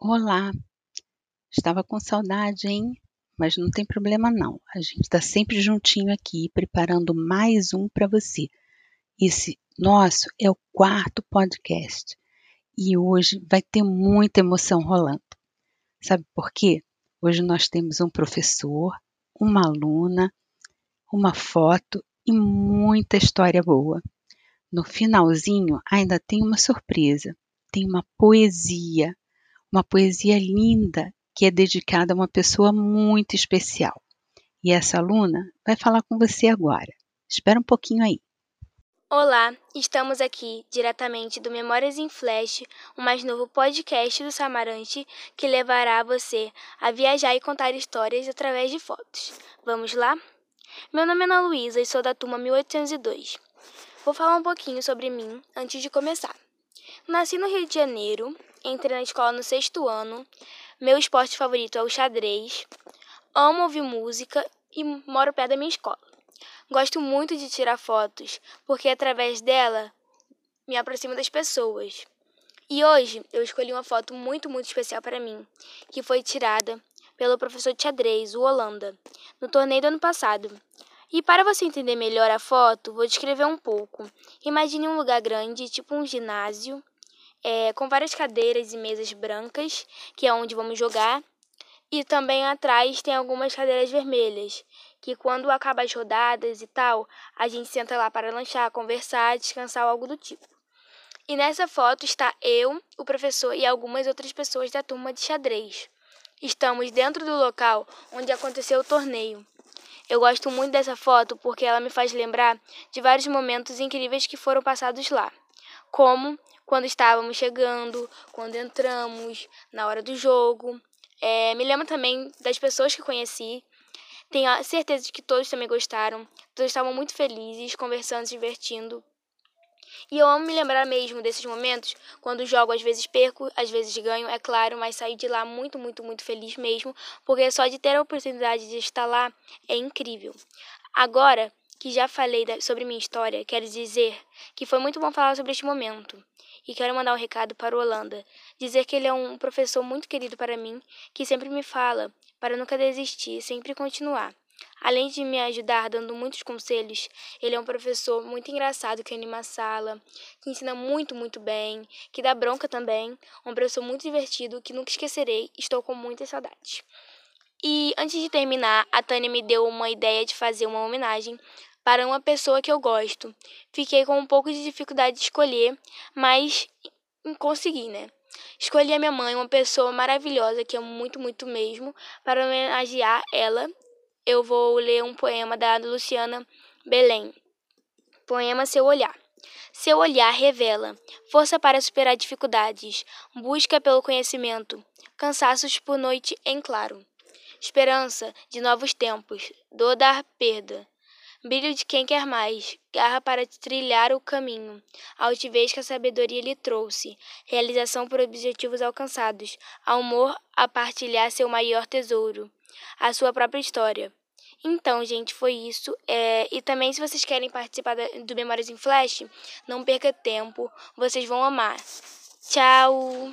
Olá, estava com saudade, hein? Mas não tem problema não. A gente está sempre juntinho aqui, preparando mais um para você. Esse nosso é o quarto podcast e hoje vai ter muita emoção rolando. Sabe por quê? Hoje nós temos um professor, uma aluna, uma foto e muita história boa. No finalzinho ainda tem uma surpresa, tem uma poesia uma poesia linda que é dedicada a uma pessoa muito especial. E essa aluna vai falar com você agora. Espera um pouquinho aí. Olá, estamos aqui diretamente do Memórias em Flash, o mais novo podcast do Samarante que levará você a viajar e contar histórias através de fotos. Vamos lá? Meu nome é Ana Luísa e sou da turma 1802. Vou falar um pouquinho sobre mim antes de começar. Nasci no Rio de Janeiro, entrei na escola no sexto ano. Meu esporte favorito é o xadrez. Amo ouvir música e moro perto da minha escola. Gosto muito de tirar fotos, porque através dela me aproximo das pessoas. E hoje eu escolhi uma foto muito, muito especial para mim, que foi tirada pelo professor de xadrez, o Holanda, no torneio do ano passado. E para você entender melhor a foto, vou descrever um pouco. Imagine um lugar grande, tipo um ginásio, é, com várias cadeiras e mesas brancas, que é onde vamos jogar. E também atrás tem algumas cadeiras vermelhas, que quando acaba as rodadas e tal, a gente senta lá para lanchar, conversar, descansar ou algo do tipo. E nessa foto está eu, o professor e algumas outras pessoas da turma de xadrez. Estamos dentro do local onde aconteceu o torneio. Eu gosto muito dessa foto porque ela me faz lembrar de vários momentos incríveis que foram passados lá, como quando estávamos chegando, quando entramos, na hora do jogo. É, me lembro também das pessoas que conheci. Tenho certeza de que todos também gostaram. Todos estavam muito felizes, conversando, se divertindo. E eu amo me lembrar mesmo desses momentos, quando jogo, às vezes perco, às vezes ganho, é claro, mas saio de lá muito, muito, muito feliz mesmo, porque só de ter a oportunidade de estar lá é incrível. Agora que já falei sobre minha história, quero dizer que foi muito bom falar sobre este momento. E quero mandar um recado para o Holanda, dizer que ele é um professor muito querido para mim, que sempre me fala para nunca desistir, sempre continuar. Além de me ajudar dando muitos conselhos, ele é um professor muito engraçado que anima a sala, que ensina muito, muito bem, que dá bronca também, um professor muito divertido que nunca esquecerei, estou com muitas saudades. E antes de terminar, a Tânia me deu uma ideia de fazer uma homenagem para uma pessoa que eu gosto. Fiquei com um pouco de dificuldade de escolher, mas consegui, né? Escolhi a minha mãe, uma pessoa maravilhosa que amo muito, muito mesmo, para homenagear ela. Eu vou ler um poema da Luciana Belém. Poema Seu Olhar. Seu olhar revela força para superar dificuldades, busca pelo conhecimento, cansaços por noite em claro, esperança de novos tempos, dor da perda, Brilho de quem quer mais, garra para trilhar o caminho, altivez que a sabedoria lhe trouxe, realização por objetivos alcançados, amor a partilhar seu maior tesouro, a sua própria história. Então, gente, foi isso. É, e também, se vocês querem participar do Memórias em Flash, não perca tempo, vocês vão amar. Tchau!